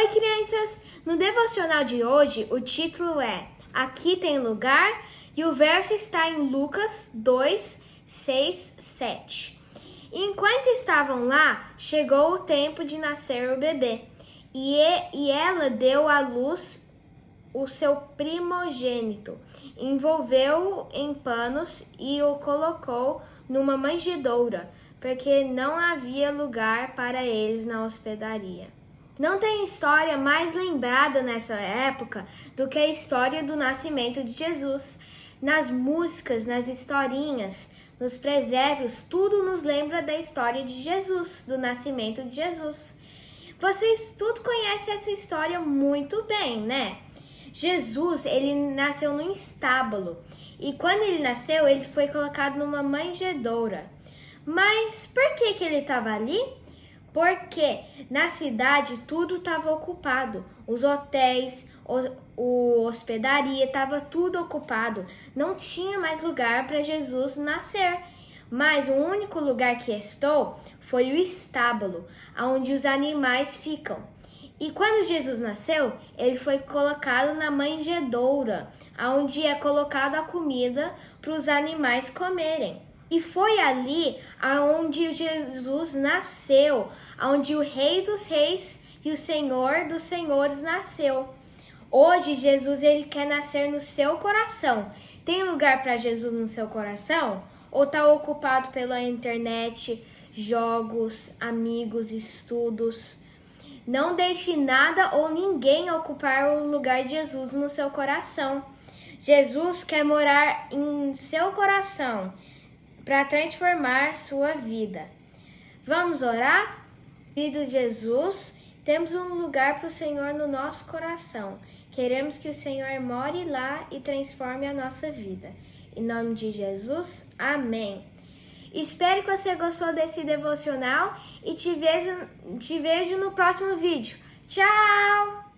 Oi, crianças! No devocional de hoje, o título é Aqui tem lugar e o verso está em Lucas 2, 6, 7. Enquanto estavam lá, chegou o tempo de nascer o bebê e, e ela deu à luz o seu primogênito, envolveu-o em panos e o colocou numa manjedoura, porque não havia lugar para eles na hospedaria. Não tem história mais lembrada nessa época do que a história do nascimento de Jesus. Nas músicas, nas historinhas, nos presépios, tudo nos lembra da história de Jesus, do nascimento de Jesus. Vocês tudo conhecem essa história muito bem, né? Jesus, ele nasceu num estábulo e quando ele nasceu, ele foi colocado numa manjedoura. Mas por que que ele estava ali? Porque na cidade tudo estava ocupado. Os hotéis, o, o hospedaria, estava tudo ocupado. Não tinha mais lugar para Jesus nascer. Mas o único lugar que estou foi o estábulo, onde os animais ficam. E quando Jesus nasceu, ele foi colocado na manjedoura, onde é colocada a comida para os animais comerem. E foi ali aonde Jesus nasceu, onde o Rei dos Reis e o Senhor dos Senhores nasceu. Hoje Jesus ele quer nascer no seu coração. Tem lugar para Jesus no seu coração? Ou está ocupado pela internet, jogos, amigos, estudos? Não deixe nada ou ninguém ocupar o lugar de Jesus no seu coração. Jesus quer morar em seu coração para transformar sua vida. Vamos orar? Querido Jesus, temos um lugar para o Senhor no nosso coração. Queremos que o Senhor more lá e transforme a nossa vida. Em nome de Jesus, amém. Espero que você gostou desse devocional e te vejo, te vejo no próximo vídeo. Tchau!